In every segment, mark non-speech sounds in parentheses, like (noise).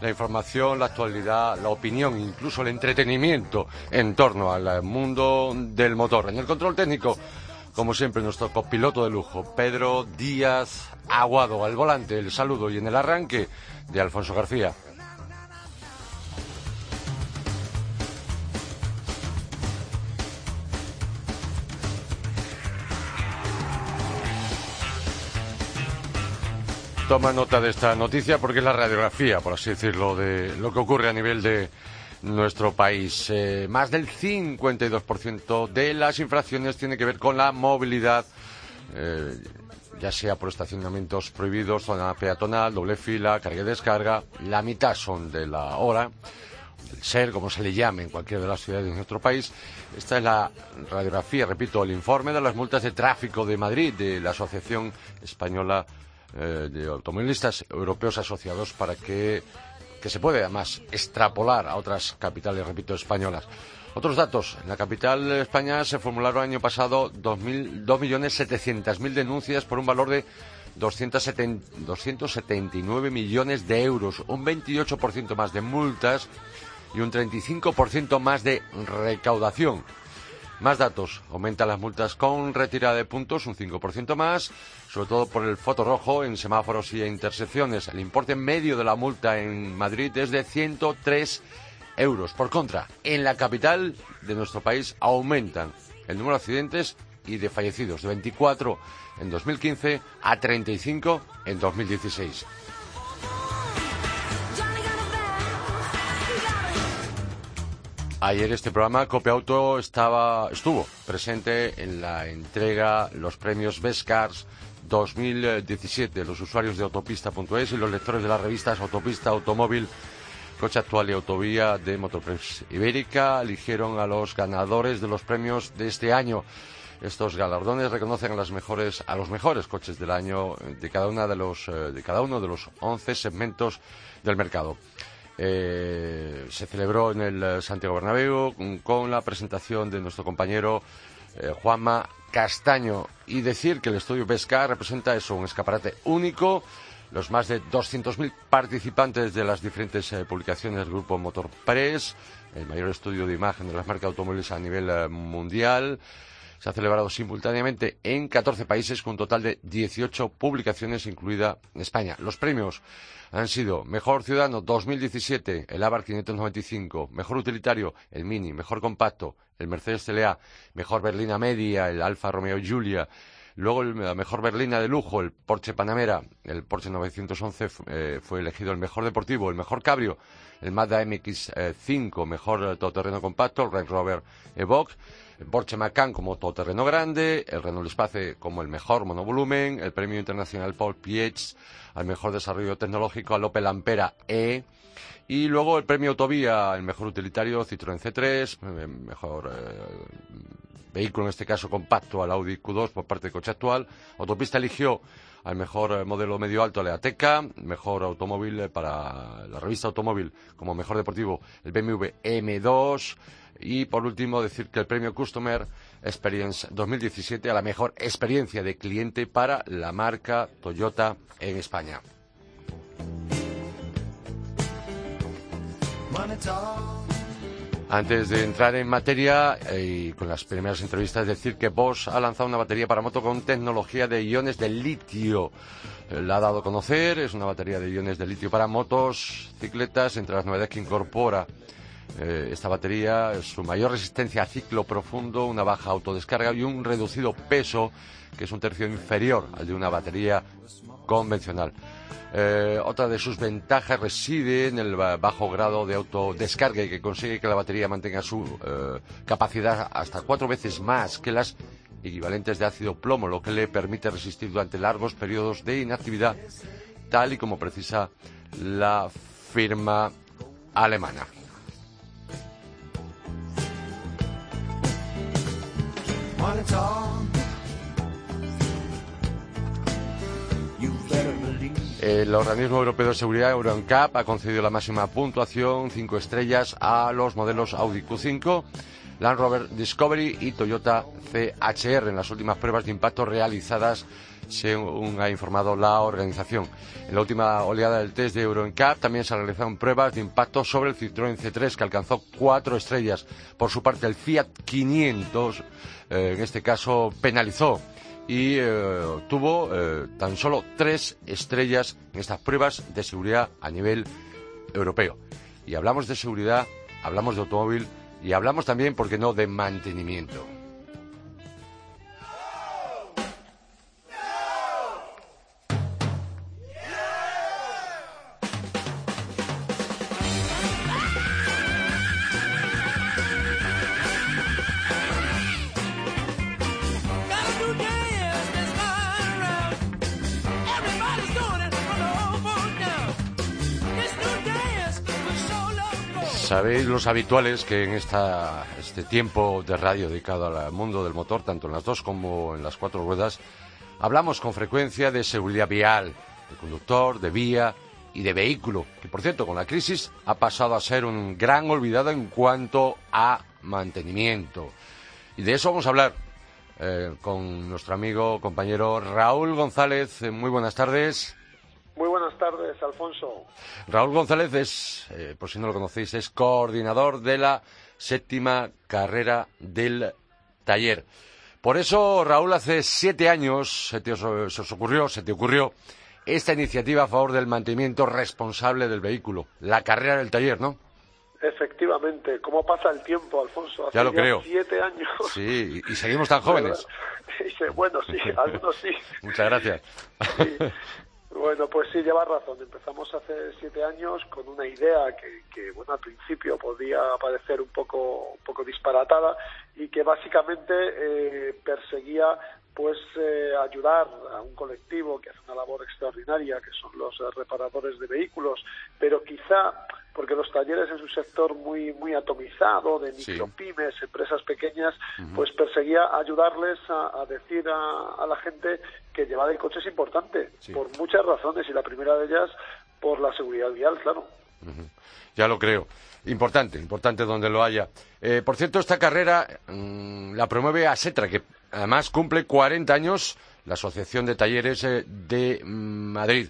la información, la actualidad, la opinión, incluso el entretenimiento en torno al mundo del motor. En el control técnico, como siempre, nuestro copiloto de lujo, Pedro Díaz Aguado, al volante, el saludo y en el arranque de Alfonso García. Toma nota de esta noticia porque es la radiografía, por así decirlo, de lo que ocurre a nivel de nuestro país. Eh, más del 52% de las infracciones tiene que ver con la movilidad, eh, ya sea por estacionamientos prohibidos, zona peatonal, doble fila, carga y descarga. La mitad son de la hora, del ser, como se le llame en cualquiera de las ciudades de nuestro país. Esta es la radiografía, repito, el informe de las multas de tráfico de Madrid de la Asociación Española eh, de automovilistas europeos asociados para que, que se puede además extrapolar a otras capitales, repito, españolas. Otros datos. En la capital de España se formularon año pasado 2.700.000 denuncias por un valor de 279 millones de euros, un 28% más de multas y un 35% más de recaudación. Más datos. Aumentan las multas con retirada de puntos un 5% más, sobre todo por el foto rojo en semáforos y intersecciones. El importe medio de la multa en Madrid es de 103 euros. Por contra, en la capital de nuestro país aumentan el número de accidentes y de fallecidos de 24 en 2015 a 35 en 2016. Ayer este programa Copia Auto estaba, estuvo presente en la entrega los premios Best Cars 2017. Los usuarios de autopista.es y los lectores de las revistas Autopista, Automóvil, Coche Actual y Autovía de Motopress Ibérica eligieron a los ganadores de los premios de este año. Estos galardones reconocen a, las mejores, a los mejores coches del año de cada, una de, los, eh, de cada uno de los 11 segmentos del mercado. Eh, se celebró en el eh, Santiago Bernabéu con la presentación de nuestro compañero eh, Juanma Castaño y decir que el estudio Pesca representa eso, un escaparate único. Los más de 200.000 participantes de las diferentes publicaciones del grupo Motor Press, el mayor estudio de imagen de las marcas automóviles a nivel mundial, se ha celebrado simultáneamente en 14 países con un total de 18 publicaciones, incluida España. Los premios han sido Mejor Ciudadano 2017, el Abarth 595, Mejor Utilitario, el Mini, Mejor Compacto, el Mercedes CLA, Mejor Berlina Media, el Alfa Romeo Giulia, Luego la mejor berlina de lujo, el Porsche Panamera, el Porsche 911 eh, fue elegido el mejor deportivo, el mejor cabrio, el Mazda MX-5, mejor todoterreno compacto, el Range Rover Evoque, el Porsche Macan como todoterreno grande, el Renault Espace como el mejor monovolumen, el premio internacional Paul Pietz al mejor desarrollo tecnológico al Opel Ampera E y luego el premio Autovía, el mejor utilitario Citroën C3, eh, mejor eh, vehículo en este caso compacto al Audi Q2 por parte de Coche Actual. Autopista eligió al mejor eh, modelo medio alto la Ateca, mejor automóvil para la revista Automóvil como mejor deportivo el BMW M2 y por último, decir que el premio Customer Experience 2017 a la mejor experiencia de cliente para la marca Toyota en España. Antes de entrar en materia eh, y con las primeras entrevistas, decir que Bosch ha lanzado una batería para moto con tecnología de iones de litio. La ha dado a conocer, es una batería de iones de litio para motos, cicletas, entre las novedades que incorpora eh, esta batería, su mayor resistencia a ciclo profundo, una baja autodescarga y un reducido peso, que es un tercio inferior al de una batería convencional. Eh, otra de sus ventajas reside en el bajo grado de autodescarga y que consigue que la batería mantenga su eh, capacidad hasta cuatro veces más que las equivalentes de ácido plomo, lo que le permite resistir durante largos periodos de inactividad, tal y como precisa la firma alemana. El organismo europeo de seguridad EuroNCAP ha concedido la máxima puntuación, cinco estrellas, a los modelos Audi Q5, Land Rover Discovery y Toyota CHR en las últimas pruebas de impacto realizadas, según ha informado la organización. En la última oleada del test de EuroNCAP también se realizaron pruebas de impacto sobre el Citroën C3, que alcanzó cuatro estrellas. Por su parte, el Fiat 500, eh, en este caso, penalizó y eh, tuvo eh, tan solo tres estrellas en estas pruebas de seguridad a nivel europeo. Y hablamos de seguridad, hablamos de automóvil y hablamos también, ¿por qué no?, de mantenimiento. Los habituales que en esta, este tiempo de radio dedicado al mundo del motor, tanto en las dos como en las cuatro ruedas, hablamos con frecuencia de seguridad vial, de conductor, de vía y de vehículo, que por cierto con la crisis ha pasado a ser un gran olvidado en cuanto a mantenimiento. Y de eso vamos a hablar eh, con nuestro amigo, compañero Raúl González. Muy buenas tardes. Muy buenas tardes, Alfonso. Raúl González es, eh, por si no lo conocéis, es coordinador de la séptima carrera del taller. Por eso, Raúl, hace siete años se, te os, ocurrió, se te ocurrió esta iniciativa a favor del mantenimiento responsable del vehículo, la carrera del taller, ¿no? Efectivamente, ¿cómo pasa el tiempo, Alfonso? Hace ya lo creo. Siete años. Sí, y, seguimos tan (laughs) jóvenes. bueno, sí, algunos sí. (laughs) Muchas gracias. Bueno, pues sí, lleva razón. Empezamos hace siete años con una idea que, bueno, al principio podía parecer un poco, un poco disparatada y que básicamente eh, perseguía pues eh, ayudar a un colectivo que hace una labor extraordinaria, que son los reparadores de vehículos, pero quizá porque los talleres es un sector muy muy atomizado de micropymes, empresas pequeñas, pues perseguía ayudarles a, decir a, la gente que llevar el coche es importante, por muchas razones, y la primera de ellas por la seguridad vial, claro. Ya lo creo. Importante, importante donde lo haya. Eh, por cierto, esta carrera mm, la promueve ASETRA, que además cumple 40 años, la Asociación de Talleres eh, de Madrid.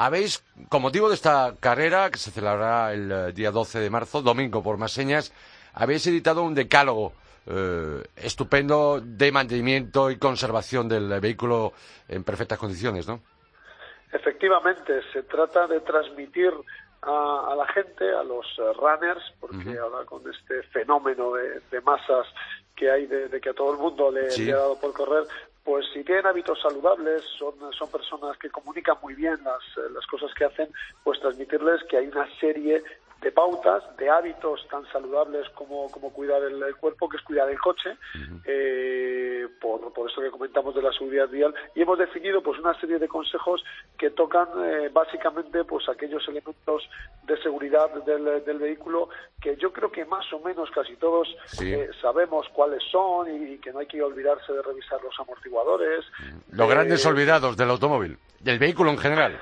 Habéis, con motivo de esta carrera, que se celebrará el eh, día 12 de marzo, domingo por más señas, habéis editado un decálogo eh, estupendo de mantenimiento y conservación del vehículo en perfectas condiciones, ¿no? Efectivamente, se trata de transmitir a, la gente, a los eh, runners, porque ahora con este fenómeno de, masas que hay de, que a todo el mundo le, le, ha dado por correr, pues si tienen hábitos saludables, son, son personas que comunican muy bien las, eh, las cosas que hacen, pues transmitirles que hay una serie de pautas, de hábitos tan saludables como, como cuidar el, cuerpo, que es cuidar el coche, eh, por, por eso que comentamos de la seguridad vial, y hemos definido pues una serie de consejos que tocan eh, básicamente pues aquellos elementos de seguridad del, del, vehículo que yo creo que más o menos casi todos eh, sabemos cuáles son y, que no hay que olvidarse de revisar los amortiguadores. Los grandes olvidados del automóvil, del vehículo en general.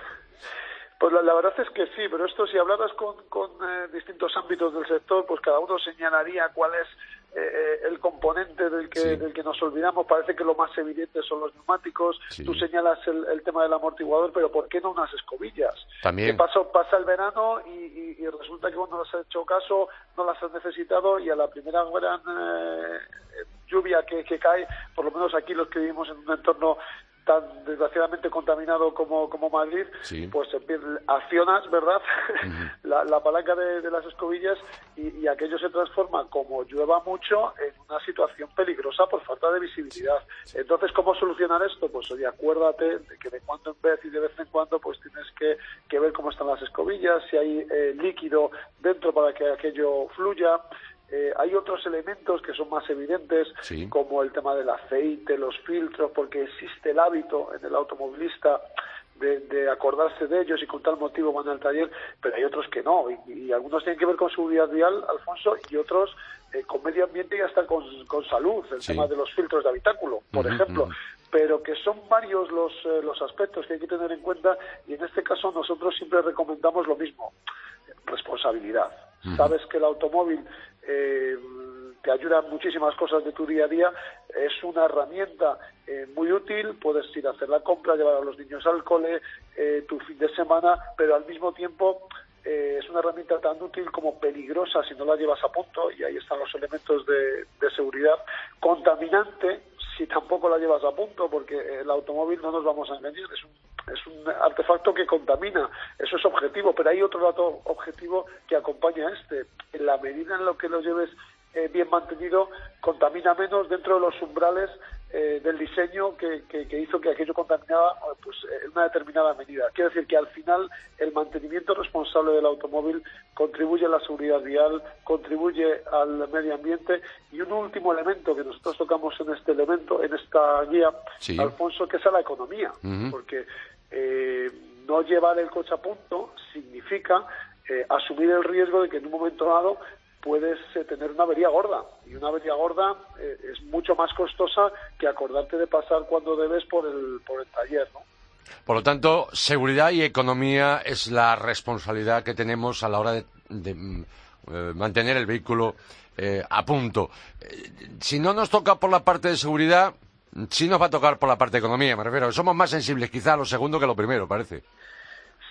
Pues la, verdad es que sí, pero esto si hablaras con, con eh, distintos ámbitos del sector, pues cada uno señalaría cuál es eh, eh, el componente del que, del que nos olvidamos. Parece que lo más evidente son los neumáticos. Tú señalas el, tema del amortiguador, pero ¿por qué no unas escobillas? También. Que pasa, pasa el verano y, y, resulta que cuando las has hecho caso no las has necesitado y a la primera gran lluvia que, que cae, por lo menos aquí los que vivimos en un entorno tan desgraciadamente contaminado como, como Madrid, pues accionas, ¿verdad? (laughs) la, la, palanca de, las escobillas y, aquello se transforma, como llueva mucho, en una situación peligrosa por falta de visibilidad. Entonces, ¿cómo solucionar esto? Pues oye, acuérdate de que de cuando en vez y de vez en cuando pues tienes que, que ver cómo están las escobillas, si hay eh, líquido dentro para que aquello fluya, eh, hay otros elementos que son más evidentes, como el tema del aceite, los filtros, porque existe el hábito en el automovilista de, acordarse de ellos y con tal motivo van al taller, pero hay otros que no, y, algunos tienen que ver con seguridad vial, Alfonso, y otros eh, con medio ambiente y hasta con, salud, el tema de los filtros de habitáculo, por ejemplo. Pero que son varios los, eh, los aspectos que hay que tener en cuenta y en este caso nosotros siempre recomendamos lo mismo, responsabilidad. Sabes que el automóvil eh, te ayuda en muchísimas cosas de tu día a día, es una herramienta eh, muy útil, puedes ir a hacer la compra, llevar a los niños al cole, eh, tu fin de semana, pero al mismo tiempo eh, es una herramienta tan útil como peligrosa si no la llevas a punto, y ahí están los elementos de, seguridad, contaminante si tampoco la llevas a punto, porque el automóvil no nos vamos a engañar, es un, es un artefacto que contamina, eso es objetivo, pero hay otro dato objetivo que acompaña a este. En la medida en lo que lo lleves eh, bien mantenido contamina menos dentro de los umbrales eh, del diseño que, hizo que aquello contaminaba pues, en una determinada medida. Quiero decir que al final el mantenimiento responsable del automóvil contribuye a la seguridad vial, contribuye al medio ambiente. Y un último elemento que nosotros tocamos en este elemento, en esta guía, Alfonso, que es a la economía, porque eh, no llevar el coche a punto significa asumir el riesgo de que en un momento dado puedes eh, tener una avería gorda. Y una avería gorda eh, es mucho más costosa que acordarte de pasar cuando debes por el, por el taller, ¿no? Por lo tanto, seguridad y economía es la responsabilidad que tenemos a la hora de, mm, eh, mantener el vehículo a punto. si no nos toca por la parte de seguridad, sí nos va a tocar por la parte de economía, me refiero. Somos más sensibles quizá a lo segundo que a lo primero, parece.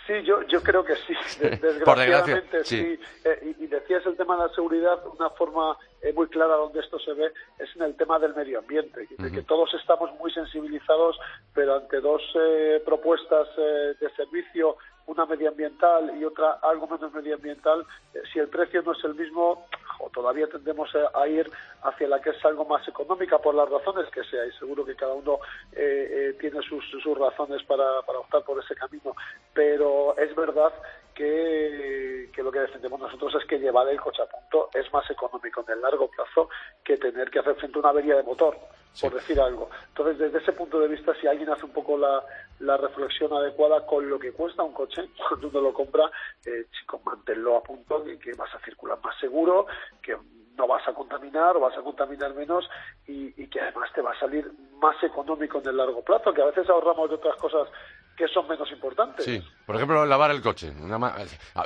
Sí, yo, yo creo que sí. (laughs) Desgraciadamente sí. Eh, y, decías el tema de la seguridad, una forma eh, muy clara donde esto se ve es en el tema del medio ambiente, de que todos estamos muy sensibilizados, pero ante dos eh, propuestas de servicio una medioambiental y otra algo menos medioambiental, eh, si el precio no es el mismo, todavía tendemos a, ir hacia la que es algo más económica por las razones que sea, y seguro que cada uno eh, eh, tiene sus, sus razones para, para optar por ese camino. Pero es verdad que, que, lo que defendemos nosotros es que llevar el coche a punto es más económico en el largo plazo que tener que hacer frente a una avería de motor por decir algo. Entonces, desde ese punto de vista, si alguien hace un poco la, la reflexión adecuada con lo que cuesta un coche, (laughs) cuando uno lo compra, eh, chicos, manténlo a punto, que, que vas a circular más seguro, que no vas a contaminar o vas a contaminar menos y, y, que además te va a salir más económico en el largo plazo, que a veces ahorramos de otras cosas que son menos importantes. Sí, por ejemplo, lavar el coche.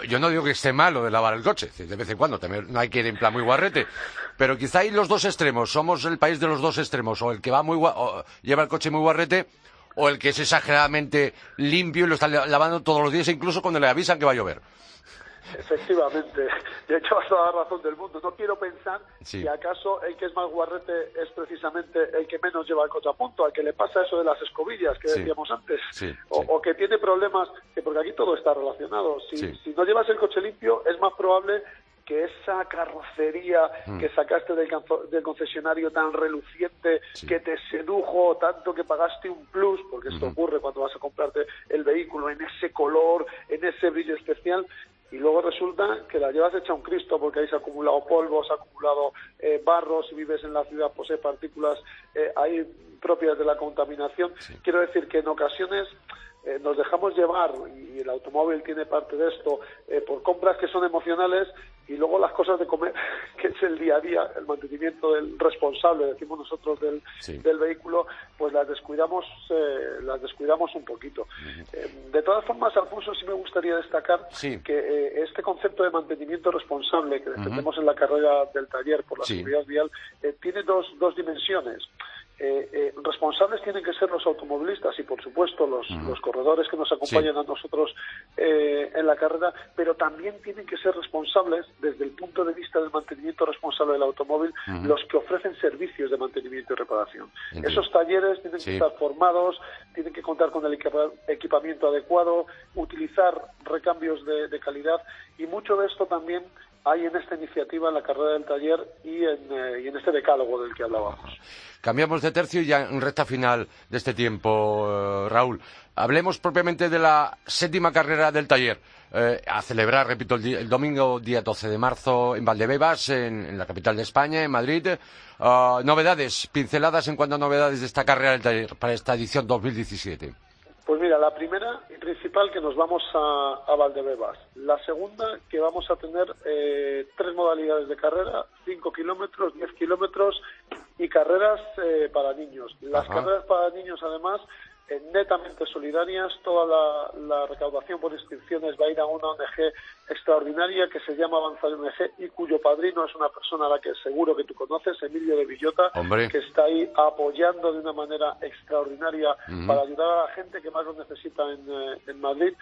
Yo no digo que esté malo de lavar el coche, de vez en cuando, no hay que ir en plan muy guarrete, pero quizá hay los dos extremos, somos el país de los dos extremos, o el que va muy lleva el coche muy guarrete, o el que es exageradamente limpio y lo está lavando todos los días, incluso cuando le avisan que va a llover. Efectivamente, de hecho vas toda la razón del mundo. No quiero pensar si acaso el que es más guarrete es precisamente el que menos lleva el coche a punto, al que le pasa eso de las escobillas que decíamos antes, o, que tiene problemas, que porque aquí todo está relacionado. Si, si no llevas el coche limpio, es más probable que esa carrocería mm. que sacaste del, del, concesionario tan reluciente, que te sedujo tanto que pagaste un plus, porque esto ocurre cuando vas a comprarte el vehículo en ese color, en ese brillo especial, y luego resulta que la llevas hecha un Cristo porque ahí se ha acumulado polvo, se ha acumulado eh, barro, si vives en la ciudad posee partículas eh, ahí propias de la contaminación. Quiero decir que en ocasiones eh, nos dejamos llevar, y el automóvil tiene parte de esto, eh, por compras que son emocionales y luego las cosas de comer, (laughs) que es el día a día, el mantenimiento del responsable, decimos nosotros, del, del vehículo, pues las descuidamos, eh, las descuidamos un poquito. de todas formas, Alfonso, sí me gustaría destacar que este concepto de mantenimiento responsable que defendemos en la carrera del taller por la seguridad vial tiene dos, dos dimensiones. Eh, eh, responsables tienen que ser los automovilistas y, por supuesto, los, los corredores que nos acompañan a nosotros eh, en la carrera, pero también tienen que ser responsables, desde el punto de vista del mantenimiento responsable del automóvil, los que ofrecen servicios de mantenimiento y reparación. Esos talleres tienen que estar formados, tienen que contar con el equipamiento adecuado, utilizar recambios de calidad y mucho de esto también hay en esta iniciativa, en la carrera del taller y en, eh, y en este decálogo del que hablábamos. Cambiamos de tercio y ya en recta final de este tiempo, eh, Raúl. Hablemos propiamente de la séptima carrera del taller. Eh, a celebrar, repito, el, domingo día 12 de marzo en Valdebebas, en, la capital de España, en Madrid. novedades, pinceladas en cuanto a novedades de esta carrera del taller para esta edición 2017. Pues mira, la primera y principal que nos vamos a, a Valdebebas. La segunda que vamos a tener eh, tres modalidades de carrera, 5 kilómetros, 10 kilómetros y carreras eh, para niños. Las carreras para niños además netamente solidarias. Toda la, la, recaudación por inscripciones va a ir a una ONG extraordinaria que se llama Avanzar ONG y cuyo padrino es una persona a la que seguro que tú conoces, Emilio de Villota, que está ahí apoyando de una manera extraordinaria para ayudar a la gente que más lo necesita en, eh, en Madrid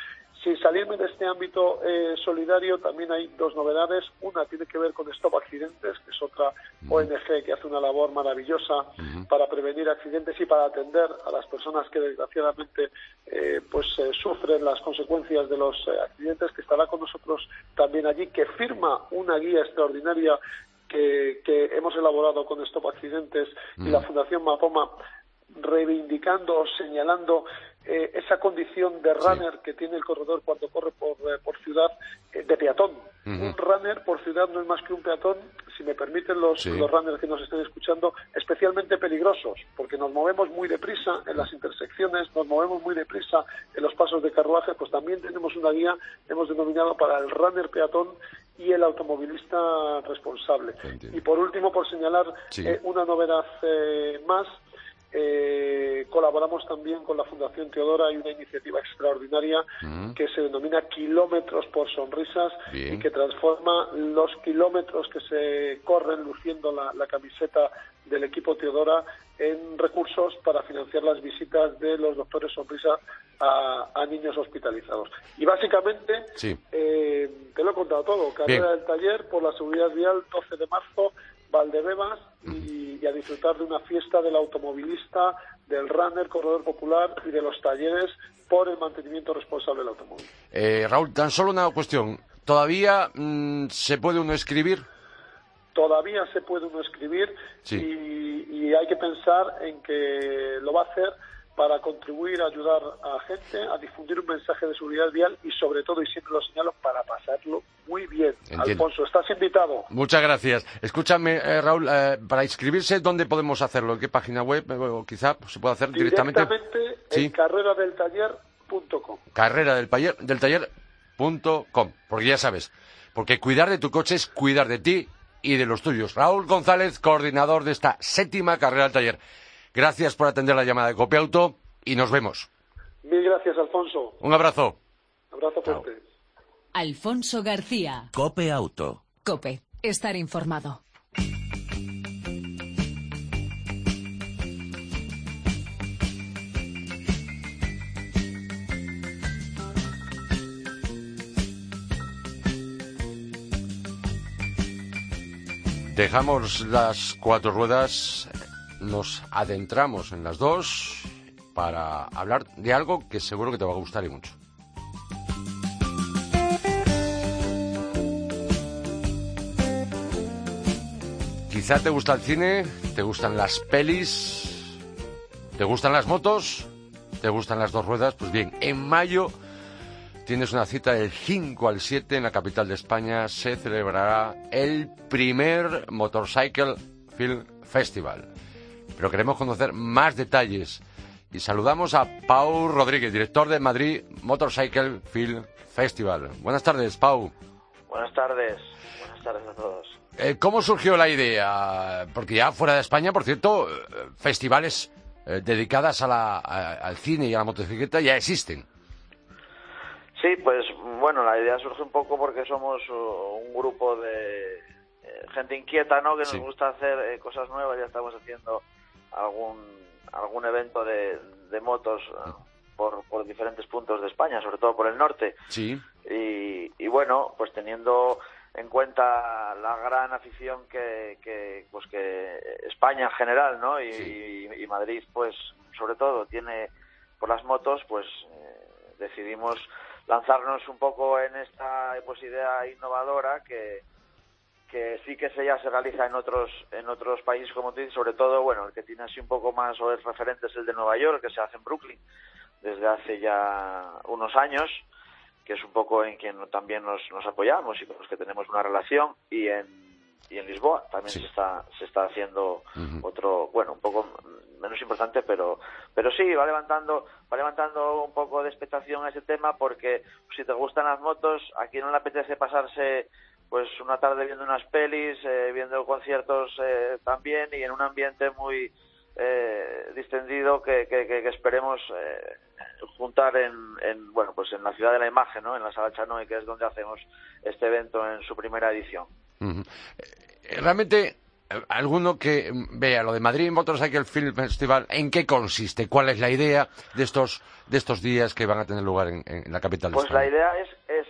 sin salirme de este ámbito eh, solidario, también hay dos novedades. Una tiene que ver con Stop Accidentes, que es otra ONG que hace una labor maravillosa para prevenir accidentes y para atender a las personas que desgraciadamente eh, pues eh, sufren las consecuencias de los accidentes, que estará con nosotros también allí, que firma una guía extraordinaria que, hemos elaborado con Stop Accidentes y la Fundación Mapoma reivindicando o señalando eh, esa condición de runner que tiene el corredor cuando corre por, eh, por ciudad eh, de peatón. Un runner por ciudad no es más que un peatón, si me permiten los, los runners que nos estén escuchando, especialmente peligrosos, porque nos movemos muy deprisa en las intersecciones, nos movemos muy deprisa en los pasos de carruaje, pues también tenemos una guía, hemos denominado para el runner peatón y el automovilista responsable. Y por último, por señalar una novedad más, eh, colaboramos también con la Fundación Teodora, hay una iniciativa extraordinaria que se denomina Kilómetros por Sonrisas y que transforma los kilómetros que se corren luciendo la, camiseta del equipo Teodora en recursos para financiar las visitas de los doctores Sonrisa a, niños hospitalizados. Y básicamente, eh, te lo he contado todo, carrera del taller por la seguridad vial 12 de marzo, Valdebebas y, a disfrutar de una fiesta del automovilista, del runner, corredor popular y de los talleres por el mantenimiento responsable del automóvil. Eh, Raúl, tan solo una cuestión. ¿Todavía mm, se puede uno escribir? Todavía se puede uno escribir y hay que pensar en que lo va a hacer para contribuir a ayudar a gente a difundir un mensaje de seguridad vial y sobre todo, y siempre lo señalo, para pasarlo muy bien. Alfonso, estás invitado. Muchas gracias. Escúchame, eh, Raúl, eh, para inscribirse, ¿dónde podemos hacerlo? ¿En qué página web? O quizá se puede hacer directamente. Directamente en carreradeltaller.com. Carrera del, del taller.com. Porque ya sabes, porque cuidar de tu coche es cuidar de ti y de los tuyos. Raúl González, coordinador de esta séptima carrera del taller. Gracias por atender la llamada de Cope Auto y nos vemos. Mil gracias, Alfonso. Un abrazo. abrazo fuerte. Alfonso García. Cope Auto. Cope. Estar informado. Dejamos las cuatro ruedas nos adentramos en las dos para hablar de algo que seguro que te va a gustar y mucho. Quizá te gusta el cine, te gustan las pelis, te gustan las motos, te gustan las dos ruedas. Pues bien, en mayo tienes una cita del 5 al 7 en la capital de España. Se celebrará el primer Motorcycle Film Festival pero queremos conocer más detalles. Y saludamos a Pau Rodríguez, director de Madrid Motorcycle Film Festival. Buenas tardes, Pau. Buenas tardes, buenas tardes a todos. Eh, ¿Cómo surgió la idea? Porque ya fuera de España, por cierto, eh, festivales eh, dedicadas al cine y a la motocicleta ya existen. Sí, pues bueno, la idea surge un poco porque somos uh, un grupo de gente inquieta, ¿no? Que nos gusta hacer cosas nuevas, ya estamos haciendo algún, algún evento de, de motos eh, por, por diferentes puntos de España, sobre todo por el norte. Sí. Y, y bueno, pues teniendo en cuenta la gran afición que, que pues que España en general, ¿no? Y, y, Madrid, pues sobre todo tiene por las motos, pues eh, decidimos lanzarnos un poco en esta pues, idea innovadora que, que sí que se ya se realiza en otros en otros países como tú dices, sobre todo bueno el que tiene así un poco más o es referente es el de Nueva York que se hace en Brooklyn desde hace ya unos años que es un poco en quien también nos, nos apoyamos y con los que tenemos una relación y en y en Lisboa también se está se está haciendo otro bueno un poco menos importante pero pero sí va levantando va levantando un poco de expectación a ese tema porque si te gustan las motos aquí no le apetece pasarse pues una tarde viendo unas pelis eh, viendo conciertos eh, también y en un ambiente muy eh, distendido que, que, esperemos eh, juntar en, en, bueno pues en la ciudad de la imagen no en la sala Chanoy que es donde hacemos este evento en su primera edición. Eh, realmente alguno que vea lo de Madrid Motorcycle Film Festival en qué consiste cuál es la idea de estos de estos días que van a tener lugar en, la capital de pues la idea es es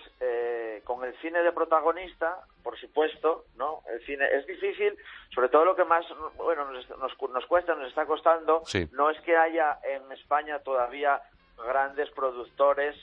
con el cine de protagonista, por supuesto, ¿no? El cine es difícil, sobre todo lo que más, bueno, nos, nos, cuesta, nos está costando, no es que haya en España todavía grandes productores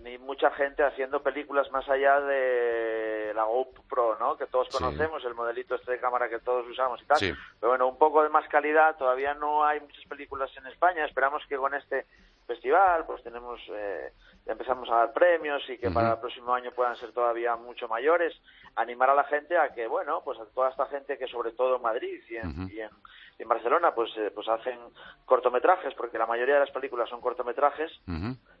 ni mucha gente haciendo películas más allá de la GoPro, ¿no? Que todos conocemos, el modelito este de cámara que todos usamos y tal. Pero bueno, un poco de más calidad, todavía no hay muchas películas en España, esperamos que con este festival, pues tenemos, eh, empezamos a dar premios y que para el próximo año puedan ser todavía mucho mayores, animar a la gente a que, bueno, pues a toda esta gente que sobre todo en Madrid y en, en, Barcelona, pues, eh, pues hacen cortometrajes, porque la mayoría de las películas son cortometrajes,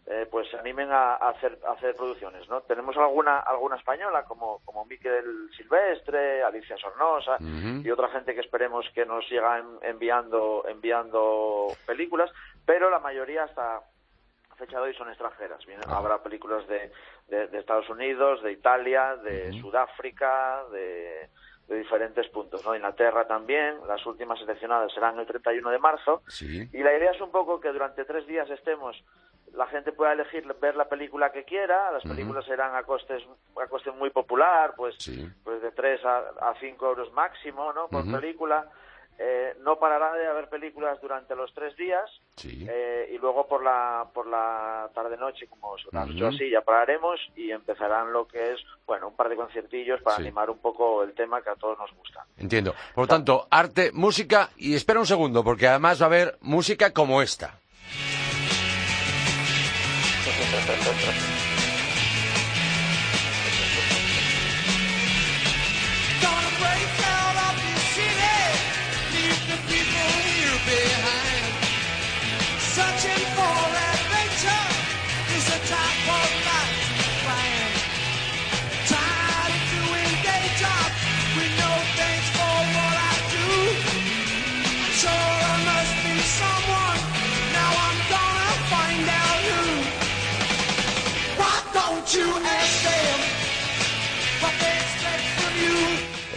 eh, pues se animen a, hacer, a hacer producciones, ¿no? Tenemos alguna, alguna española, como, como Miquel Silvestre, Alicia Sornosa y otra gente que esperemos que nos sigan enviando, enviando películas, pero la mayoría hasta fecha de hoy son extranjeras. Ah. Habrá películas de, de, Estados Unidos, de Italia, de Sudáfrica, de, de, diferentes puntos. ¿no? Inglaterra también. Las últimas seleccionadas serán el 31 de marzo. Y la idea es un poco que durante tres días estemos la gente pueda elegir ver la película que quiera, las películas serán a costes a coste muy popular, pues, pues de 3 a, a 5 euros máximo, ¿no? Por película. Eh, no parará de haber películas durante los tres días eh, y luego por la por la tarde noche como será así ya pararemos y empezarán lo que es bueno un par de conciertillos para animar un poco el tema que a todos nos gusta. Entiendo. Por lo tanto arte música y espera un segundo porque además va a haber música como esta (laughs)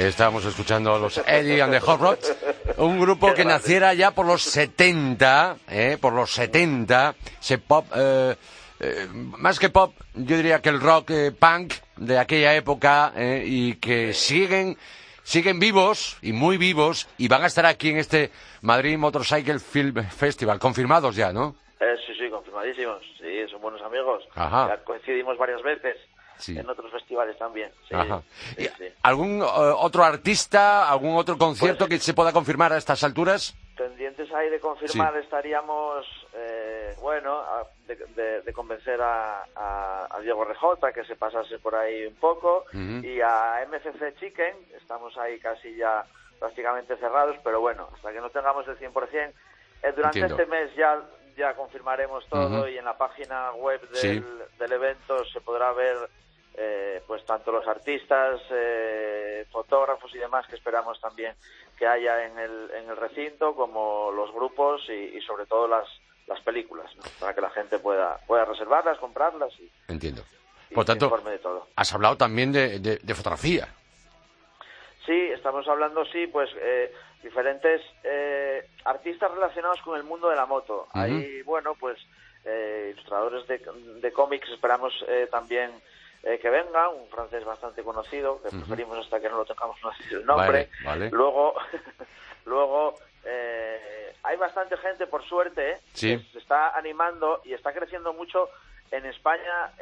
Estábamos escuchando a los Eddie and the Hot Rods, un grupo que naciera ya por los 70, eh, por los 70, ese pop, eh, eh, más que pop, yo diría que el rock eh, punk de aquella época y que siguen, siguen vivos y muy vivos y van a estar aquí en este Madrid Motorcycle Film Festival, confirmados ya, ¿no? sí, sí, confirmadísimos, sí, son buenos amigos, ya coincidimos varias veces en otros festivales también. ¿Algún eh, otro artista, algún otro concierto pues que se pueda confirmar a estas alturas? Pendientes ahí de confirmar estaríamos, eh, bueno, de, convencer a, a, Diego Rejota que se pasase por ahí un poco y a MCC Chicken, estamos ahí casi ya prácticamente cerrados, pero bueno, hasta que no tengamos el 100%, eh, durante este mes ya ya confirmaremos todo y en la página web del, del evento se podrá ver eh, pues tanto los artistas, eh, fotógrafos y demás que esperamos también que haya en el, en el recinto, como los grupos y, sobre todo las, las películas, para que la gente pueda, pueda reservarlas, comprarlas. Y, Entiendo. Por tanto, de todo. has hablado también de, de, fotografía. Sí, estamos hablando, sí, pues eh, diferentes artistas relacionados con el mundo de la moto. Ahí, bueno, pues ilustradores de, de cómics esperamos también eh, que venga, un francés bastante conocido, que preferimos hasta que no lo tengamos (laughs) no el nombre. Luego, (laughs) luego eh, hay bastante gente, por suerte, eh, que se está animando y está creciendo mucho en España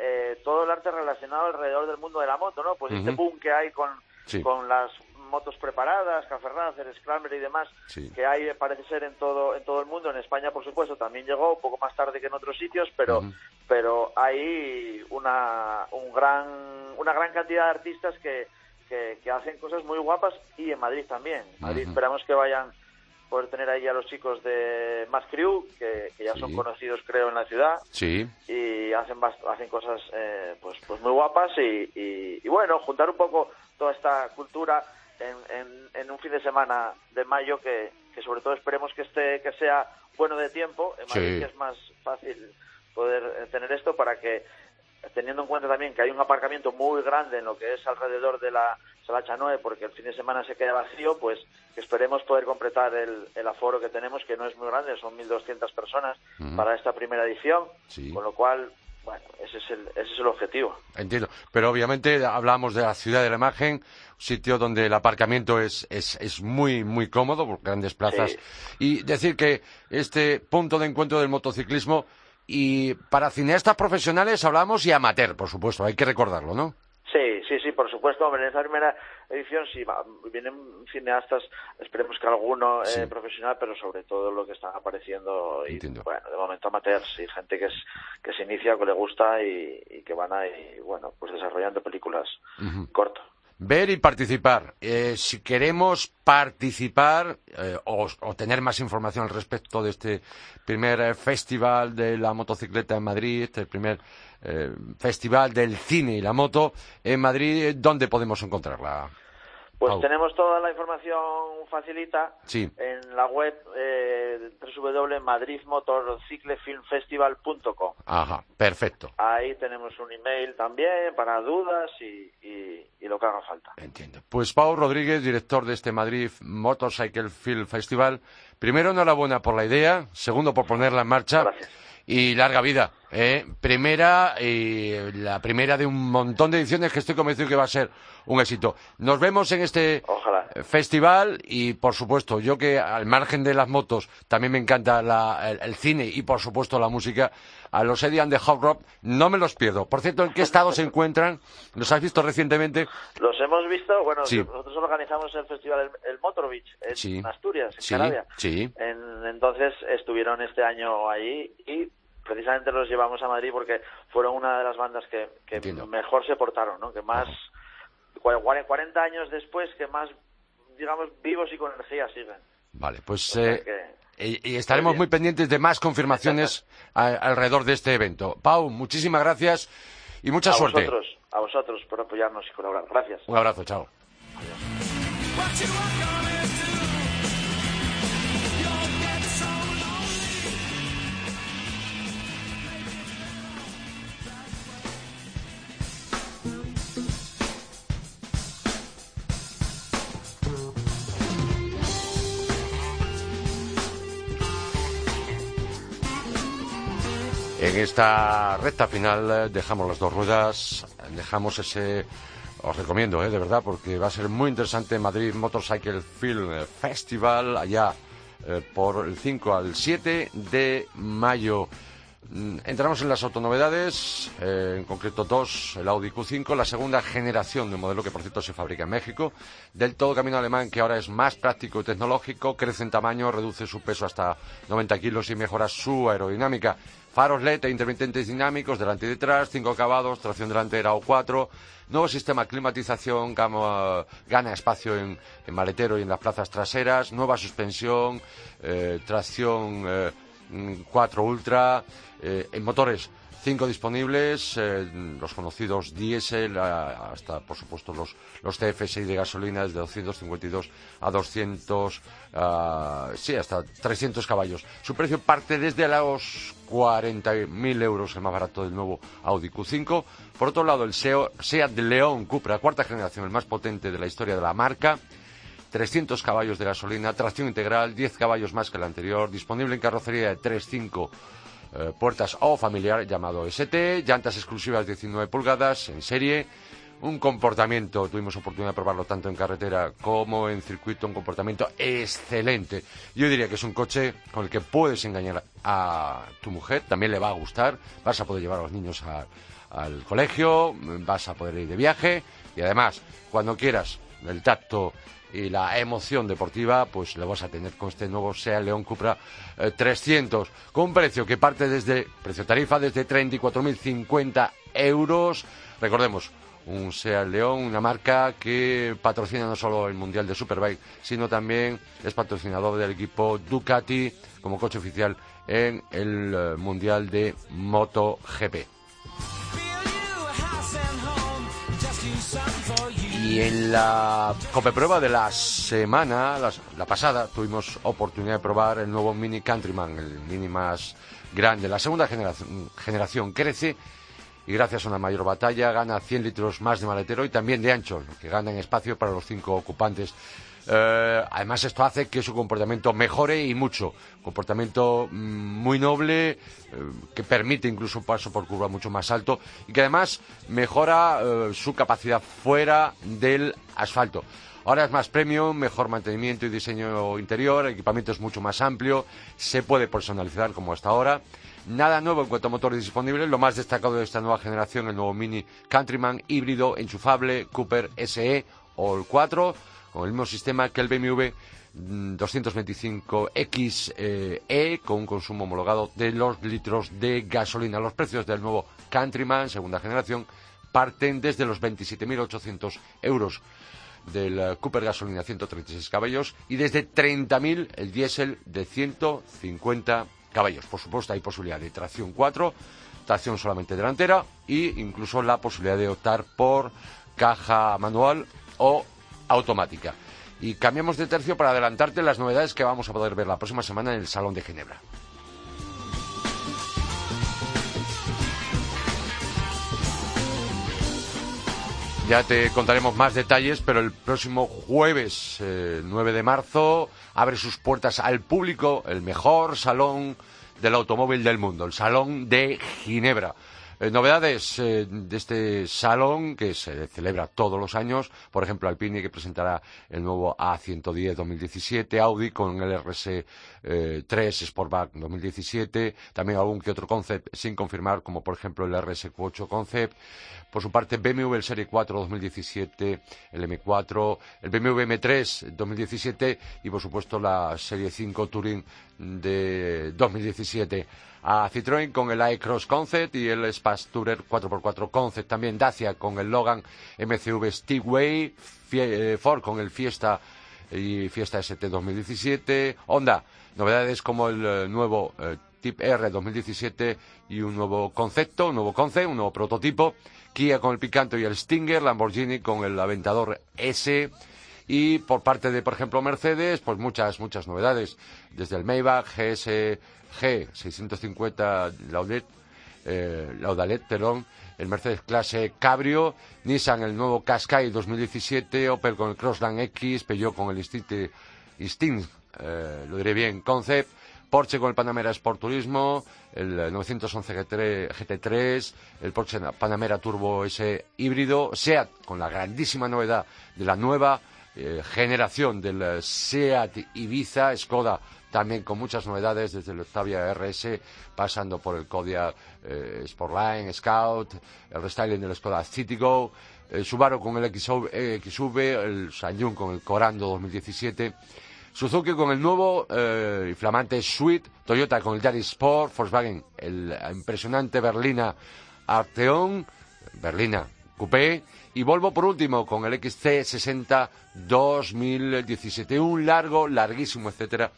todo el arte relacionado alrededor del mundo de la moto, ¿no? Pues este boom que hay con, con las motos preparadas, Cafernácer, Scrambler y demás, que hay parece ser en todo en todo el mundo. En España, por supuesto, también llegó un poco más tarde que en otros sitios, pero pero hay una un gran una gran cantidad de artistas que, que, hacen cosas muy guapas y en Madrid también. En Madrid esperamos que vayan poder tener ahí a los chicos de Mad Crew, que, ya son conocidos creo en la ciudad. Sí. Y hacen, hacen cosas eh, pues, pues muy guapas y, bueno, juntar un poco toda esta cultura en, en, un fin de semana de mayo que, que, sobre todo esperemos que, esté, que sea bueno de tiempo. En Madrid es más fácil poder eh, tener esto para que teniendo en cuenta también que hay un aparcamiento muy grande en lo que es alrededor de la Sala Chanoe, porque el fin de semana se queda vacío, pues esperemos poder completar el, aforo que tenemos, que no es muy grande, son 1.200 personas para esta primera edición, con lo cual, bueno, ese es, el, ese es el objetivo. Entiendo, pero obviamente hablamos de la ciudad de la imagen, sitio donde el aparcamiento es, es, es muy, muy cómodo, por grandes plazas, y decir que este punto de encuentro del motociclismo y para cineastas profesionales hablamos y amateur, por supuesto, hay que recordarlo, ¿no? Sí, sí, sí, por supuesto. En esta primera edición sí vienen cineastas, esperemos que alguno eh, profesional, pero sobre todo lo que están apareciendo y bueno, de momento amateurs y gente que es que se inicia, que le gusta y, que van ahí, bueno, pues desarrollando películas cortas ver y participar. Eh, si queremos participar eh, o, tener más información al respecto de este primer eh, festival de la motocicleta en Madrid, este primer festival del cine y la moto en Madrid, ¿dónde podemos encontrarla? Pues tenemos toda la información facilita en la web eh, www.madridmotorciclefilmfestival.com. Ajá, perfecto. Ahí tenemos un email también para dudas y, lo que haga falta. Entiendo. Pues Pau Rodríguez, director de este Madrid Motorcycle Film Festival. Primero, enhorabuena por la idea. Segundo, por ponerla en marcha. Gracias y larga vida. ¿Eh? Primera, y la primera de un montón de ediciones que estoy convencido que va a ser un éxito. Nos vemos en este festival y, por supuesto, yo que al margen de las motos también me encanta el, cine y, por supuesto, la música. A los Edian de Hot Rock no me los pierdo. Por cierto, ¿en qué estado se encuentran? ¿Los has visto recientemente? Los hemos visto, bueno, nosotros organizamos el festival El, Motor Beach en Asturias, en Canadá. entonces estuvieron este año ahí y precisamente los llevamos a Madrid porque fueron una de las bandas que, mejor se portaron, ¿no? Que más, 40 años después, que más, digamos, vivos y con energía siguen. Vale, pues eh, y, estaremos muy pendientes de más confirmaciones (laughs) alrededor de este evento. Pau, muchísimas gracias y mucha suerte. Vosotros, a vosotros por apoyarnos y colaborar. Gracias. Un abrazo, chao. En esta recta final eh, dejamos las dos ruedas, dejamos ese, os recomiendo, eh, de verdad, porque va a ser muy interesante Madrid Motorcycle Film Festival, allá eh, por el 5 al 7 de mayo. Mm, entramos en las autonovedades, eh, en concreto dos, el Audi Q5, la segunda generación de modelo que por cierto se fabrica en México, del todo camino alemán que ahora es más práctico y tecnológico, crece en tamaño, reduce su peso hasta 90 kilos y mejora su aerodinámica. Faros LED e intermitentes dinámicos delante y detrás, cinco acabados, tracción delantera o cuatro, nuevo sistema de climatización, gana, espacio en, maletero y en las plazas traseras, nueva suspensión, eh, tracción 4 eh, Ultra, eh, en motores cinco disponibles, eh, los conocidos diésel, hasta por supuesto los, los TFSI de gasolina desde 252 a 200, sí, hasta 300 caballos. Su precio parte desde los 40.000 euros, el más barato del nuevo Audi Q5. Por otro lado, el SEAT León Cupra, cuarta generación, el más potente de la historia de la marca. 300 caballos de gasolina, tracción integral, 10 caballos más que el anterior, disponible en carrocería de 3.5 eh, puertas o familiar llamado ST, llantas exclusivas 19 pulgadas en serie, un comportamiento, tuvimos oportunidad de probarlo tanto en carretera como en circuito, un comportamiento excelente. Yo diría que es un coche con el que puedes engañar a tu mujer, también le va a gustar, vas a poder llevar a los niños al colegio, vas a poder ir de viaje y además, cuando quieras, el tacto y la emoción deportiva, pues lo vas a tener con este nuevo SEA León Cupra 300, eh, con un precio que parte desde, precio tarifa, desde 34.050 euros. Recordemos, un Seat León, una marca que patrocina no solo el Mundial de Superbike, sino también es patrocinador del equipo Ducati como coche oficial en el eh, Mundial de MotoGP. Y en la prueba de la semana, la, pasada, tuvimos oportunidad de probar el nuevo Mini Countryman, el Mini más grande. La segunda generación, generación crece y gracias a una mayor batalla gana 100 litros más de maletero y también de ancho, que gana en espacio para los cinco ocupantes. Eh, además, esto hace que su comportamiento mejore y mucho. Comportamiento mm, muy noble, eh, que permite incluso un paso por curva mucho más alto y que además mejora eh, su capacidad fuera del asfalto. Ahora es más premium, mejor mantenimiento y diseño interior, el equipamiento es mucho más amplio, se puede personalizar como hasta ahora. Nada nuevo en cuanto a motores disponibles, lo más destacado de esta nueva generación, el nuevo Mini Countryman híbrido enchufable Cooper SE el 4 con el mismo sistema que el BMW 225XE mm, e, con un consumo homologado de los litros de gasolina. Los precios del nuevo Countryman segunda generación parten desde los 27.800 euros del eh, Cooper gasolina 136 caballos y desde 30.000 el diésel de 150 caballos. Por supuesto hay posibilidad de tracción 4, tracción solamente delantera e incluso la posibilidad de optar por caja manual o automática. Y cambiamos de tercio para adelantarte las novedades que vamos a poder ver la próxima semana en el Salón de Ginebra. Ya te contaremos más detalles, pero el próximo jueves 9 eh, de marzo abre sus puertas al público el mejor salón del automóvil del mundo, el Salón de Ginebra. Eh, novedades eh, de este salón que se celebra todos los años, por ejemplo, Alpine que presentará el nuevo A110 2017, Audi con el RS3 eh, Sportback 2017, también algún que otro concept sin confirmar, como por ejemplo el RS8 Concept. Por su parte, BMW el Serie 4 2017, el M4, el BMW M3 2017 y por supuesto la Serie 5 Touring de 2017 a Citroën con el iCross Concept y el Space Tourer 4x4 Concept. También Dacia con el Logan MCV Stigway, eh, Ford con el Fiesta y Fiesta ST 2017, Honda, novedades como el eh, nuevo eh, Tip R 2017 y un nuevo concepto, un nuevo concept, un nuevo prototipo, Kia con el Picanto y el Stinger, Lamborghini con el Aventador S y por parte de, por ejemplo, Mercedes, pues muchas, muchas novedades, desde el Maybach GS G650 Laudet, eh, Laudalet, perdón, el Mercedes Clase Cabrio, Nissan el nuevo Qashqai 2017, Opel con el Crossland X, Peugeot con el Instinct, Instinct eh, lo diré bien, Concept, Porsche con el Panamera Sport Turismo, el 911 GT3, el Porsche Panamera Turbo S híbrido, SEAT con la grandísima novedad de la nueva eh, generación del SEAT Ibiza, Skoda también con muchas novedades desde el Octavia RS, pasando por el Kodiaq eh, Sportline, Scout, el restyling del Skoda Citigo, el Subaru con el XV, el Sanyun con el Corando 2017, Suzuki con el nuevo eh, y flamante Suite, Toyota con el Yaris Sport, Volkswagen el impresionante Berlina Arteon, Berlina Coupé, y Volvo por último con el XC60 2017. Un largo, larguísimo, etcétera,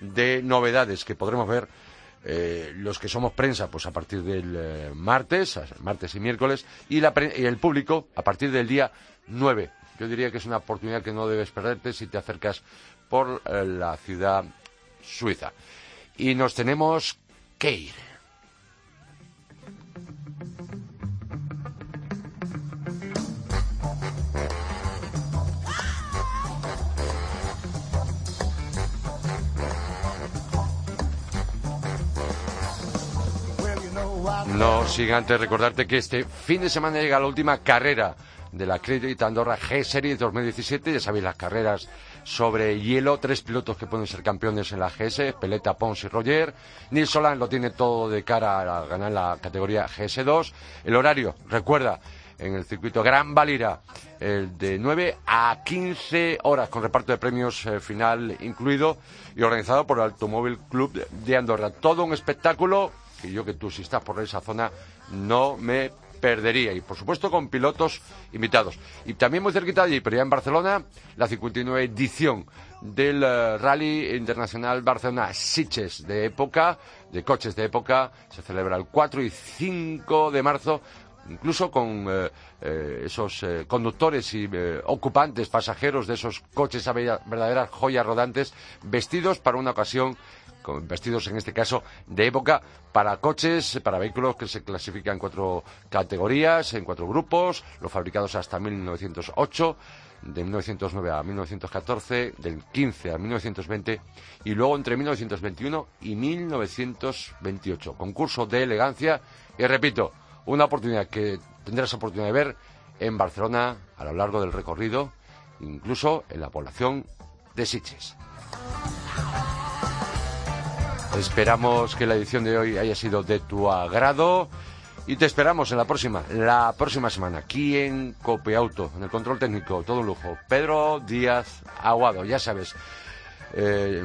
de novedades que podremos ver eh, los que somos prensa pues a partir del eh, martes, martes y miércoles, y, el público a partir del día 9. Yo diría que es una oportunidad que no debes perderte si te acercas por eh, la ciudad suiza. Y nos tenemos que ir. No sin antes recordarte que este fin de semana llega la última carrera de la Credit Andorra G Series 2017. Ya sabéis, las carreras sobre hielo. Tres pilotos que pueden ser campeones en la GS: Peleta, Pons y Roger. Nils Solan lo tiene todo de cara a ganar la categoría GS2. El horario, recuerda, en el circuito Gran Valira, el de 9 a 15 horas, con reparto de premios eh, final incluido y organizado por el Automóvil Club de Andorra. Todo un espectáculo que yo que tú si estás por esa zona no me perdería. Y por supuesto con pilotos invitados. Y también muy cerquita allí, pero ya en Barcelona, la 59 edición del eh, Rally Internacional Barcelona Sitges de época, de coches de época, se celebra el 4 y 5 de marzo incluso con eh, eh, esos conductores y ocupantes, pasajeros de esos coches a verdaderas joyas rodantes, vestidos para una ocasión vestidos en este caso de época para coches, para vehículos que se clasifican en cuatro categorías, en cuatro grupos, los fabricados hasta 1908 de 1909 a 1914, del 15 a 1920 y luego entre 1921 y 1928. Concurso de elegancia y repito, una oportunidad que tendrás oportunidad de ver en Barcelona a lo largo del recorrido, incluso en la población de Sitges. Esperamos que la edición de hoy haya sido de tu agrado y te esperamos en la próxima, la próxima semana, aquí en Copeauto, en el control técnico, todo un lujo. Pedro Díaz Aguado, ya sabes. Eh,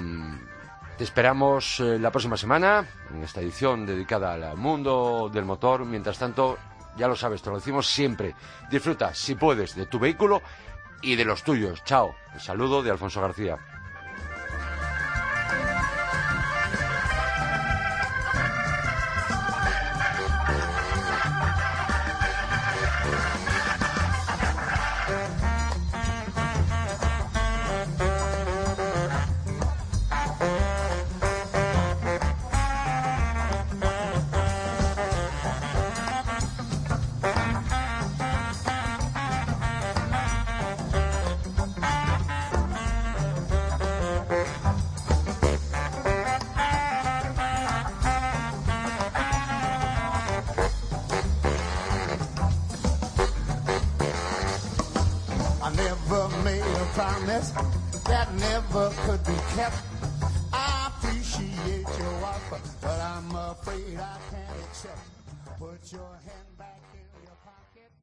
te esperamos eh, la próxima semana en esta edición dedicada al mundo del motor. Mientras tanto, ya lo sabes, te lo decimos siempre. Disfruta, si puedes, de tu vehículo y de los tuyos. Chao. El saludo de Alfonso García.